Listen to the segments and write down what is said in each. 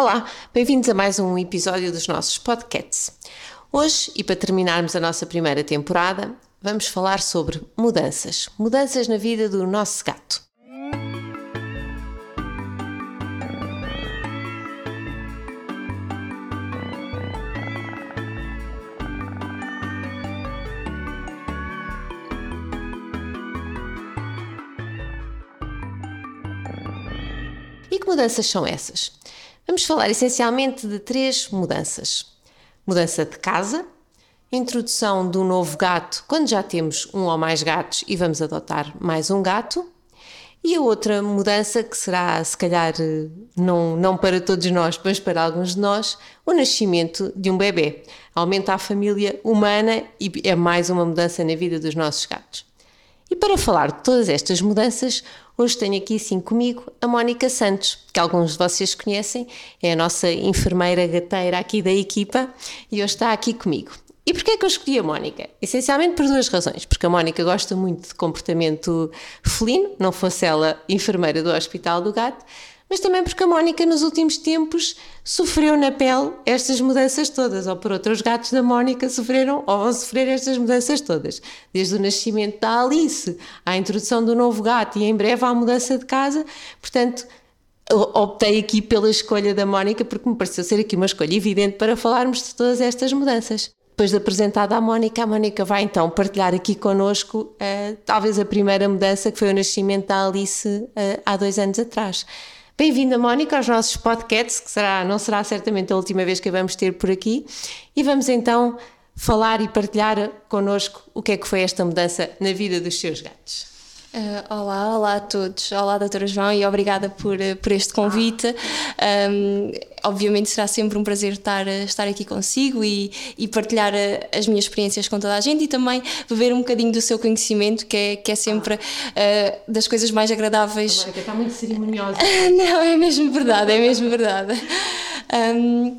Olá, bem-vindos a mais um episódio dos nossos podcasts. Hoje, e para terminarmos a nossa primeira temporada, vamos falar sobre mudanças. Mudanças na vida do nosso gato. E que mudanças são essas? Vamos falar essencialmente de três mudanças: mudança de casa, introdução de um novo gato quando já temos um ou mais gatos e vamos adotar mais um gato. E a outra mudança, que será se calhar não, não para todos nós, mas para alguns de nós, o nascimento de um bebê. Aumenta a família humana e é mais uma mudança na vida dos nossos gatos. E para falar de todas estas mudanças, hoje tenho aqui sim comigo a Mónica Santos, que alguns de vocês conhecem, é a nossa enfermeira gateira aqui da equipa e hoje está aqui comigo. E porquê é que eu escolhi a Mónica? Essencialmente por duas razões. Porque a Mónica gosta muito de comportamento felino, não fosse ela enfermeira do Hospital do Gato, mas também porque a Mónica nos últimos tempos sofreu na pele estas mudanças todas, ou por outros gatos da Mónica sofreram ou vão sofrer estas mudanças todas, desde o nascimento da Alice, à introdução do novo gato e em breve à mudança de casa, portanto optei aqui pela escolha da Mónica porque me pareceu ser aqui uma escolha evidente para falarmos de todas estas mudanças. Depois de apresentada a Mónica, a Mónica vai então partilhar aqui connosco uh, talvez a primeira mudança que foi o nascimento da Alice uh, há dois anos atrás. Bem-vinda, Mónica, aos nossos podcasts, que será, não será certamente a última vez que a vamos ter por aqui, e vamos então falar e partilhar connosco o que é que foi esta mudança na vida dos seus gatos. Uh, olá, olá a todos. Olá, doutora João, e obrigada por, eh, por este convite. Um, obviamente será sempre um prazer estar, eh, estar aqui consigo e, e partilhar as minhas experiências com toda a gente e também beber um bocadinho do seu conhecimento, que é, que é sempre uh, das coisas mais agradáveis. Mónica está muito cerimoniosa. Não, é mesmo verdade, é mesmo verdade. Um,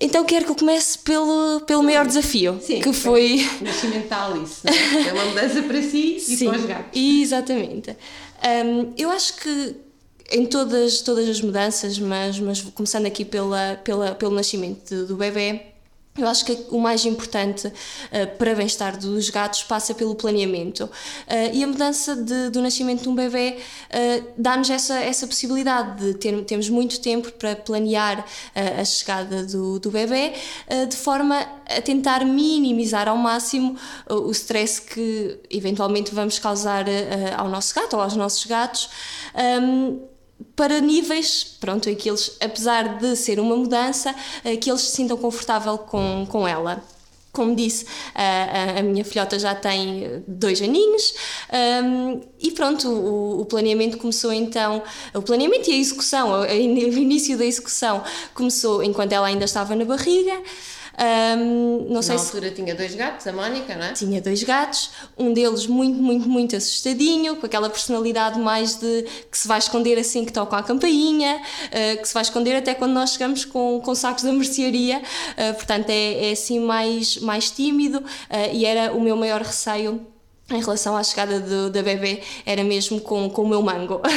então quero que eu comece pelo, pelo maior desafio, Sim, que foi... O nascimento da Alice, é? é uma mudança para si e Sim, para os gatos. exatamente. Um, eu acho que em todas, todas as mudanças, mas, mas começando aqui pela, pela, pelo nascimento do bebê, eu acho que o mais importante uh, para bem-estar dos gatos passa pelo planeamento. Uh, e a mudança de, do nascimento de um bebê uh, dá-nos essa, essa possibilidade de ter, termos muito tempo para planear a chegada do, do bebê, de forma a tentar minimizar ao máximo o stress que eventualmente vamos causar ao nosso gato ou aos nossos gatos. Um, para níveis, pronto, que eles, apesar de ser uma mudança, eh, que eles se sintam confortável com, com ela. Como disse, a, a, minha filhota já tem dois aninhos um, e pronto, o, o, planeamento começou então, o planeamento e a execução, o início da execução começou enquanto ela ainda estava na barriga. Um, não sei Na altura se... tinha dois gatos, a Mónica, não é? Tinha dois gatos, um deles muito, muito, muito assustadinho, com aquela personalidade mais de que se vai esconder assim que toca a campainha, uh, que se vai esconder até quando nós chegamos com, com sacos da mercearia, uh, portanto é, é assim mais, mais tímido uh, e era o meu maior receio em relação à chegada do, da bebê era mesmo com, com o meu mango.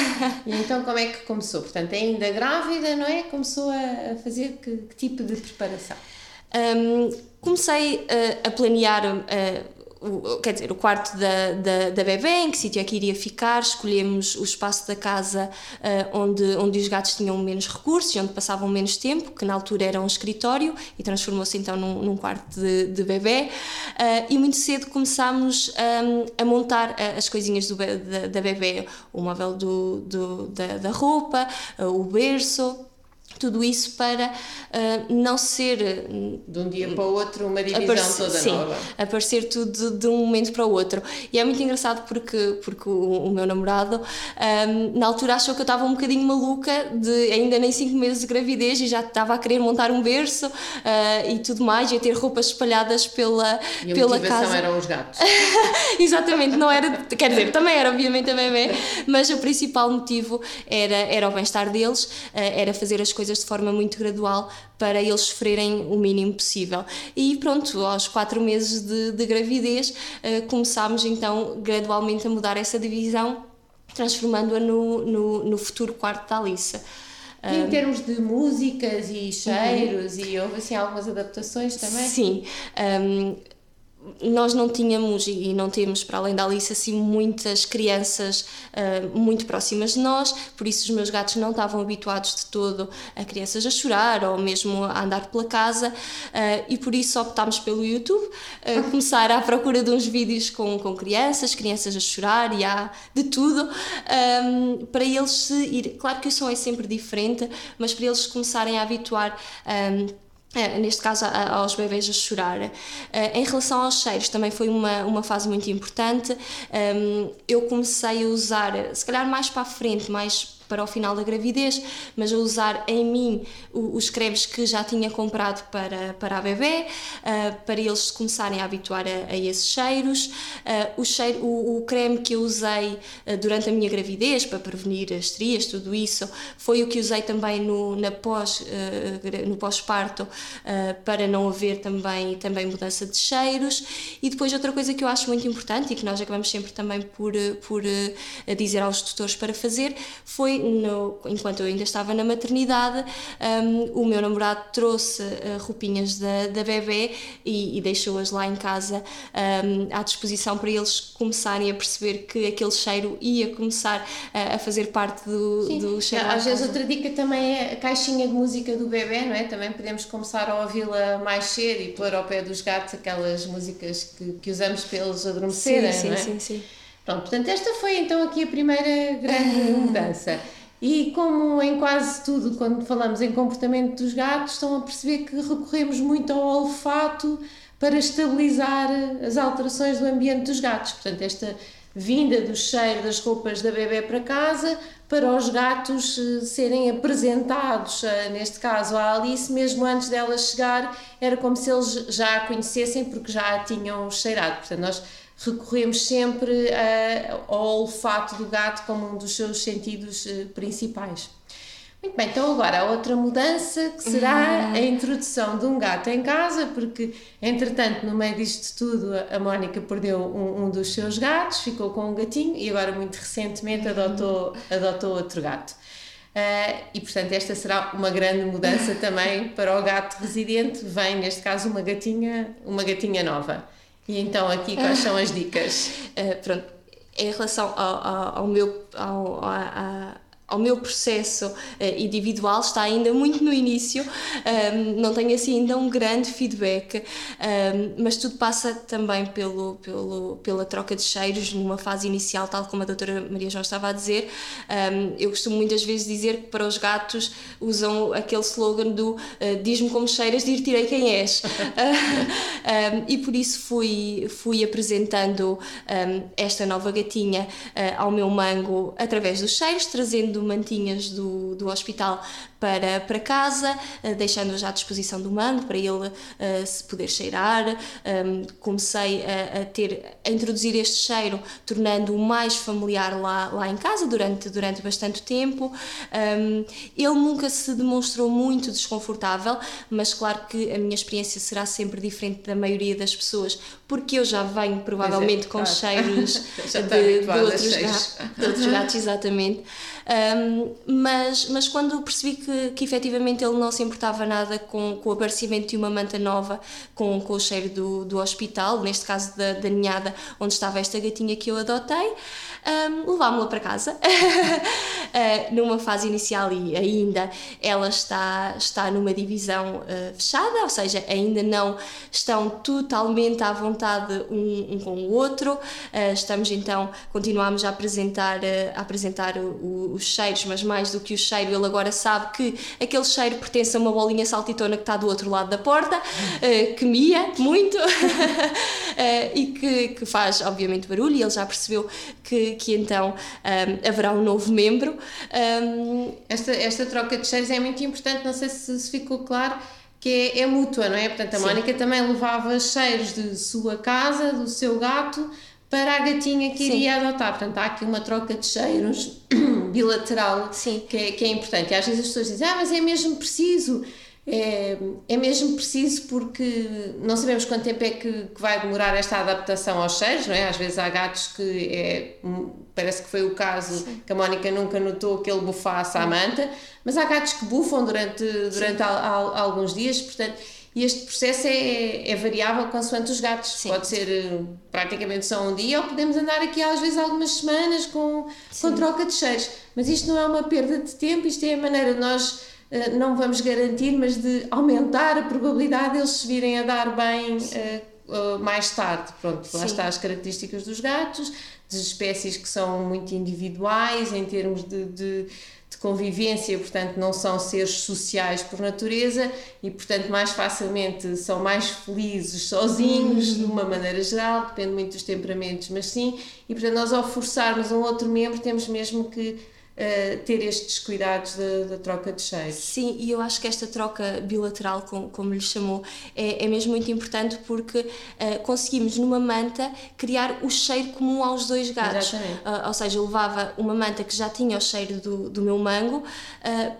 E então como é que começou? Portanto, ainda grávida, não é? Começou a, fazer que, que tipo de preparação? Um, comecei uh, a planear uh, o, quer dizer, o quarto da, da, da bebê, em que sítio é que iria ficar, escolhemos o espaço da casa uh, onde, onde os gatos tinham menos recursos e onde passavam menos tempo, que na altura era um escritório e transformou-se então num, num, quarto de, de bebê. Uh, e muito cedo começámos um, a montar as coisinhas do, da, da bebê, o móvel do, do da, da roupa, uh, o berço tudo isso para uh, não ser de um dia para o outro uma divisão aparecer, toda sim, nova. aparecer tudo de, um momento para o outro. E é muito engraçado porque, porque o, o meu namorado um, ah, na altura achou que eu estava um bocadinho maluca de ainda nem 5 meses de gravidez e já estava a querer montar um berço uh, e tudo mais e a ter roupas espalhadas pela, e a pela casa. eram os gatos. Exatamente, não era, quer dizer, também era obviamente a bebê, mas o principal motivo era, era o bem-estar deles, uh, era fazer as coisas coisas de forma muito gradual para eles sofrerem o mínimo possível. E pronto, aos quatro meses de, de gravidez, uh, começámos então gradualmente a mudar essa divisão, transformando-a no, no, no, futuro quarto da Alice. E em termos de músicas e cheiros, uhum. e houve assim algumas adaptações também? Sim. Um, nós não tínhamos e não temos, para além da Alice, assim muitas crianças uh, muito próximas de nós, por isso os meus gatos não estavam habituados de todo a crianças a chorar ou mesmo a andar pela casa uh, e por isso optámos pelo YouTube, uh, começar à procura de uns vídeos com, com crianças, crianças a chorar e há de tudo, um, para eles se ir. Claro que o som é sempre diferente, mas para eles começarem a habituar. Um, neste caso aos bebês a chorar. Uh, em relação aos cheiros, também foi uma, uma fase muito importante. Um, eu comecei a usar, se calhar mais para a frente, mais para o final da gravidez, mas a usar em mim os cremes que já tinha comprado para, para a bebê, uh, para eles começarem a habituar a, a esses cheiros. Uh, o, cheiro, o, o, creme que eu usei uh, durante a minha gravidez para prevenir as estrias, tudo isso, foi o que usei também no, na pós, no pós-parto para não haver também, também mudança de cheiros. E depois outra coisa que eu acho muito importante e que nós acabamos sempre também por, por dizer aos tutores para fazer foi no, enquanto eu ainda estava na maternidade, um, o meu namorado trouxe uh, roupinhas da, da bebê e, e deixou-as lá em casa um, à disposição para eles começarem a perceber que aquele cheiro ia começar a, a fazer parte do, Sim. do cheiro. Às vezes outra dica também é a caixinha de música do bebê, não é? Também podemos começar a ouvi-la mais cedo e pôr ao pé dos gatos aquelas músicas que, que usamos para eles adormecerem, sim, não é? Sim, sim, sim. Pronto, portanto, esta foi então aqui a primeira grande mudança. E como em quase tudo, quando falamos em comportamento dos gatos, estão a perceber que recorremos muito ao olfato para estabilizar as alterações do ambiente dos gatos. Portanto, esta vinda do cheiro das roupas da bebê para casa para os gatos eh, serem apresentados, eh, neste caso à Alice, mesmo antes dela chegar, era como se eles já a conhecessem porque já a tinham cheirado. Portanto, nós recorremos sempre uh, ao olfato do gato como um dos seus sentidos uh, principais. Muito bem, então agora a outra mudança que será uhum. a introdução de um gato em casa, porque entretanto no meio disto tudo a Mónica perdeu um, um dos seus gatos, ficou com um gatinho e agora muito recentemente adotou, adotou outro gato. Uh, e portanto esta será uma grande mudança também para o gato residente, vem neste caso uma gatinha, uma gatinha nova. E então aqui quais são as dicas? Uh, pronto, em relação ao, ao, ao meu ao, a, ao meu processo uh, individual está ainda muito no início, um, não tenho assim ainda um grande feedback, um, mas tudo passa também pelo, pelo, pela troca de cheiros numa fase inicial, tal como a doutora Maria João estava a dizer. Um, eu costumo muitas vezes dizer que para os gatos usam aquele slogan do uh, diz-me como cheiras, dir-te-irei quem és. e por isso fui, fui apresentando esta nova gatinha uh, ao meu mango através dos cheiros, trazendo mantinhas do, do hospital para, para casa, uh, deixando-a já à disposição do mango para ele uh, se poder cheirar. Um, comecei a, a, ter, a introduzir este cheiro, tornando-o mais familiar lá, lá em casa durante, durante bastante tempo. Um, ele nunca se demonstrou muito desconfortável, mas claro que a minha experiência será sempre diferente da maioria das pessoas, porque eu já venho provavelmente é, com claro. cheiros de, de, outros gatos, de outros gatos, exatamente. Um, mas, mas quando percebi que, que efetivamente ele não se importava nada com, com o aparecimento de uma manta nova, com, com o cheiro do, do hospital, neste caso da, da ninhada onde estava esta gatinha que eu adotei, um, levámo-la para casa. uh, numa fase inicial e ainda ela está, está numa divisão uh, fechada, ou seja, ainda não estão totalmente à vontade um, um com o outro. Uh, estamos então, continuamos a apresentar, a apresentar o, os cheiros, mas mais do que o cheiro, ele agora sabe que aquele cheiro pertence a uma bolinha saltitona que está do outro lado da porta, que mia muito e que, que faz, obviamente, barulho. E ele já percebeu que que, então um, haverá um novo membro. Um, esta, esta troca de cheiros é muito importante, não sei se, se ficou claro que é, é, mútua, não é? Portanto, a Sim. Mónica também levava cheiros de sua casa, do seu gato, para a gatinha que Sim. iria adotar. Portanto, há aqui uma troca de cheiros bilateral Sim. Que, é, que é importante. E às vezes as pessoas dizem, ah, mas é mesmo preciso é, é mesmo preciso porque não sabemos quanto tempo é que, que, vai demorar esta adaptação aos cheiros, não é? Às vezes há gatos que é parece que foi o caso Sim. que a Mónica nunca notou que ele bufasse à manta, mas há gatos que bufam durante, durante a, a, alguns dias, portanto, este processo é, é variável consoante os gatos. Sim. Pode ser eh, praticamente só um dia ou podemos andar aqui às vezes algumas semanas com, com troca de cheiros. Mas isto não é uma perda de tempo, isto é a maneira de nós eh, não vamos garantir, mas de aumentar a probabilidade de eles se virem a dar bem uh, uh, mais tarde. Pronto, lá está as características dos gatos, das espécies que são muito individuais em termos de, de, convivência, portanto, não são seres sociais por natureza e, portanto, mais facilmente são mais felizes sozinhos, de uma maneira geral, depende muito dos temperamentos, mas sim, e portanto, nós ao forçarmos um outro membro, temos mesmo que uh, ter estes cuidados da, troca de cheiros. Sim, e eu acho que esta troca bilateral, como, como lhe chamou, é, é mesmo muito importante porque uh, conseguimos numa manta criar o cheiro comum aos dois gatos. Uh, ou seja, eu levava uma manta que já tinha o cheiro do, do meu mango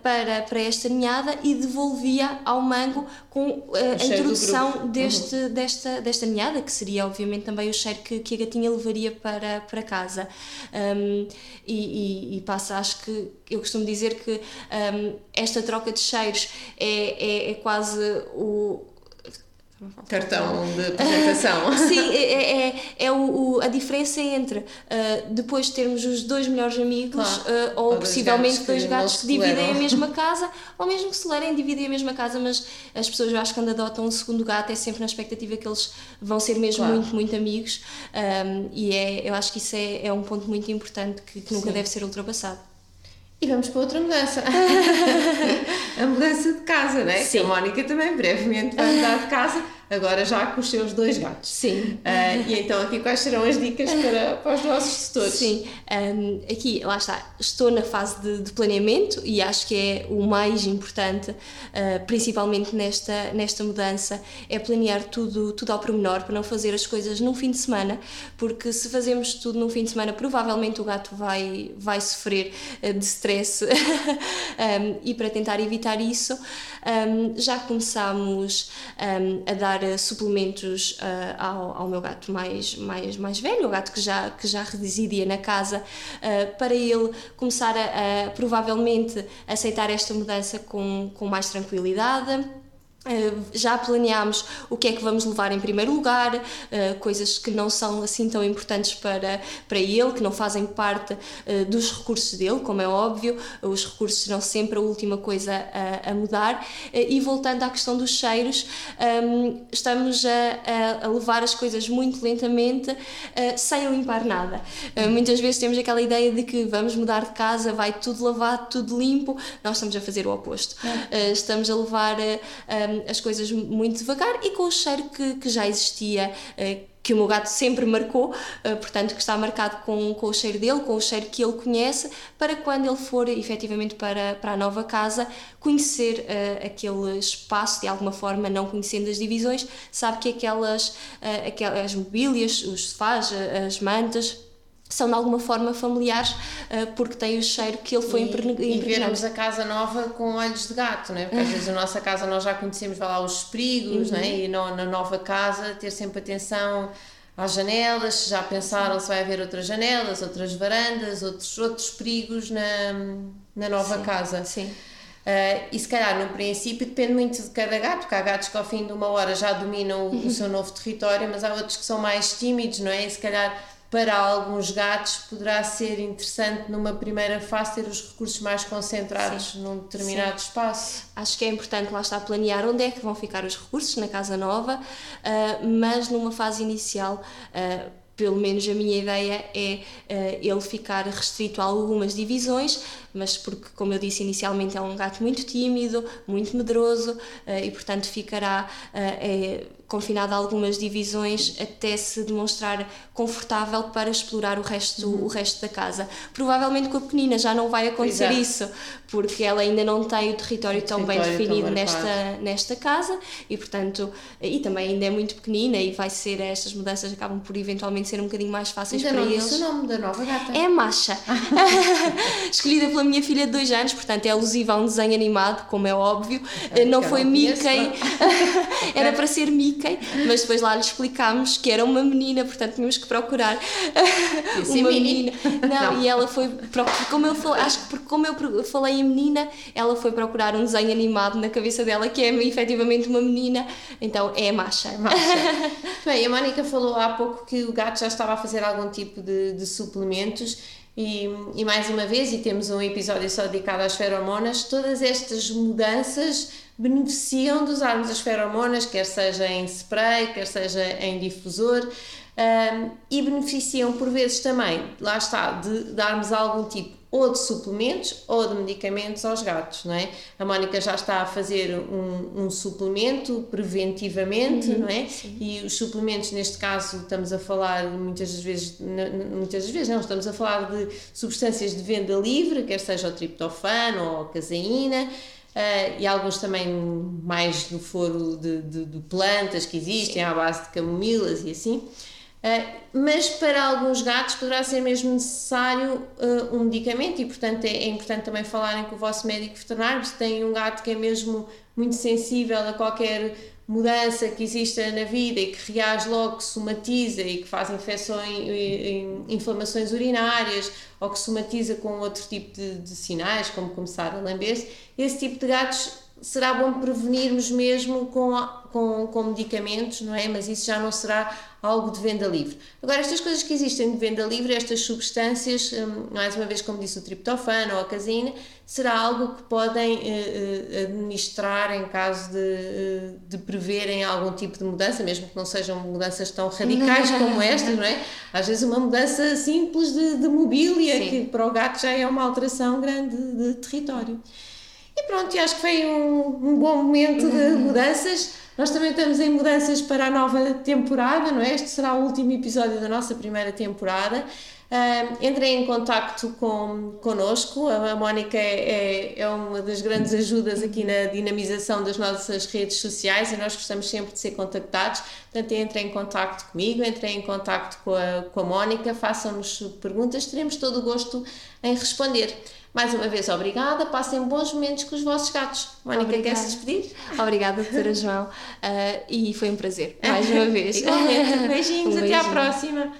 para, para esta ninhada e devolvia ao mango com a introdução deste, uhum. desta, desta ninhada, que seria obviamente também o cheiro que, que a gatinha levaria para, para casa. Um, e, e, e passa a acho que eu costumo dizer que um, esta troca de cheiros é, é, é quase o, cartão de apresentação. Sim, é, é, é, é o, o, a diferença entre uh, depois de termos os dois melhores amigos claro. uh, ou, ou possivelmente dois gatos que, dividem a mesma casa ou mesmo que se lerem dividem a mesma casa, mas as pessoas eu acho que quando adotam um segundo gato é sempre na expectativa que eles vão ser mesmo claro. muito, muito amigos um, e é, eu acho que isso é, é um ponto muito importante que, que nunca Sim. deve ser ultrapassado. E vamos para outra mudança. a mudança de casa, né? Sim. Que a Mónica também brevemente vai mudar de casa agora já com os seus dois gatos. Sim. Uh, e então aqui quais serão as dicas para, para os nossos tutores? Sim, um, aqui, lá está, estou na fase de, de, planeamento e acho que é o mais importante, uh, principalmente nesta, nesta mudança, é planear tudo, tudo ao pormenor para não fazer as coisas num fim de semana, porque se fazemos tudo num fim de semana, provavelmente o gato vai, vai sofrer uh, de stress um, e para tentar evitar isso, um, já começamos a dar suplementos uh, ao, ao, meu gato mais, mais, mais velho, o gato que já, que já residia na casa, uh, para ele começar a, a, provavelmente aceitar esta mudança com, com mais tranquilidade já planeámos o que é que vamos levar em primeiro lugar, uh, coisas que não são assim tão importantes para, para ele, que não fazem parte uh, dos recursos dele, como é óbvio, os recursos serão sempre a última coisa a, a mudar. e voltando à questão dos cheiros, ehm, estamos a, a, levar as coisas muito lentamente, sem limpar nada. muitas vezes temos aquela ideia de que vamos mudar de casa, vai tudo lavado, tudo limpo, nós estamos a fazer o oposto. estamos a levar as coisas muito devagar e com o cheiro que, que já existia, uh, que o meu gato sempre marcou, uh, portanto, que está marcado com, com o cheiro dele, com o cheiro que ele conhece, para quando ele for efetivamente para, para a nova casa, conhecer uh, aquele espaço de alguma forma, não conhecendo as divisões, sabe que aquelas, aquelas mobílias, os sofás, as mantas, são de alguma forma familiares uh, porque têm o cheiro que ele foi impregnado. E vermos a casa nova com olhos de gato, né? porque às vezes a nossa casa nós já conhecemos vai lá, os perigos uhum. né? e no, na nova casa ter sempre atenção às janelas, já pensaram se vai haver outras janelas, outras varandas, outros, outros perigos na, na nova Sim. casa. Sim. Uh, e se calhar no princípio depende muito de cada gato, porque há gatos que ao fim de uma hora já dominam o, uhum. o seu novo território, mas há outros que são mais tímidos, não é? E se calhar para alguns gatos poderá ser interessante numa primeira fase ter os recursos mais concentrados Sim. num determinado Sim. espaço. Acho que é importante lá estar planear onde é que vão ficar os recursos na casa nova, uh, mas numa fase inicial. Uh, pelo menos a minha ideia é uh, ele ficar restrito a algumas divisões, mas porque, como eu disse inicialmente, é um gato muito tímido, muito medroso uh, e, portanto, ficará uh, é, confinado a algumas divisões até se demonstrar confortável para explorar o resto, uhum. o resto da casa. Provavelmente com a pequenina já não vai acontecer Exato. isso, porque ela ainda não tem o território o tão território bem definido tão nesta, nesta casa e, portanto, e também ainda é muito pequenina e vai ser, estas mudanças acabam por eventualmente ser um bocadinho mais fáceis ainda para não eles. o nome da nova gata? É Masha, escolhida pela minha filha de dois anos, portanto é alusiva a um desenho animado, como é óbvio. não foi Mickey, era para ser Mickey Mas depois lá lhe explicámos que era uma menina, portanto tínhamos que procurar uma menina. Não, não, e ela foi, como eu falei, acho que porque como eu falei em menina, ela foi procurar um desenho animado na cabeça dela que é efetivamente uma menina, então é a Masha. Bem, a Mónica falou há pouco que o gato já estava a fazer algum tipo de, de suplementos e, e, mais uma vez, e temos um episódio só dedicado às feromonas, todas estas mudanças beneficiam de usarmos as feromonas, quer seja em spray, quer seja em difusor, um, e beneficiam por vezes também, lá está, de darmos algum tipo ou de suplementos ou de medicamentos aos gatos, não é? A Mónica já está a fazer um, um suplemento preventivamente, uhum, não é? Sim. E os suplementos, neste caso, estamos a falar muitas vezes, muitas vezes não, estamos a falar de substâncias de venda livre, quer seja o triptofano ou a caseína, Uh, e alguns também mais do foro de, de, de plantas que existem, Sim. à base de camomilas e assim. Uh, mas para alguns gatos poderá ser mesmo necessário uh, um medicamento e, portanto, é, é, importante também falarem com o vosso médico veterinário. Se tem um gato que é mesmo muito sensível a qualquer mudança que exista na vida e que reage logo, que somatiza e que faz infecções, inflamações urinárias ou que somatiza com outro tipo de, de sinais, como começar a lamber-se, esse tipo de gatos será bom prevenirmos mesmo com, com, com medicamentos, não é? Mas isso já não será algo de venda livre. Agora, estas coisas que existem de venda livre, estas substâncias, hum, mais uma vez, como disse o triptofano ou a caseína, será algo que podem uh, administrar em caso de, uh, de preverem algum tipo de mudança, mesmo que não sejam mudanças tão radicais como estas, não é? Às vezes uma mudança simples de, de mobília, Sim. que para o gato já é uma alteração grande de, de território. E pronto, acho que foi um, um bom momento de uhum. mudanças. Nós também estamos em mudanças para a nova temporada, não é? Este será o último episódio da nossa primeira temporada. Uh, entrei em contacto com, connosco, a, a Mónica é, é, é, uma das grandes ajudas aqui na dinamização das nossas redes sociais e nós gostamos sempre de ser contactados, portanto entrem em contacto comigo, entrem em contacto com a, com a Mónica, façam-nos perguntas, teremos todo o gosto em responder. Mais uma vez, obrigada. Passem bons momentos com os vossos gatos. Mónica, quer se despedir? Obrigada, doutora João. Uh, e foi um prazer, mais uma vez. Igualmente. Beijinhos, um até à próxima.